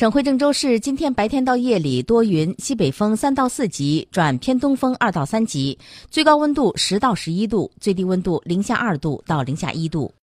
省会郑州市今天白天到夜里多云西北风三到四级转偏东风二到三级最高温度十到十一度最低温度零下二度到零下一度。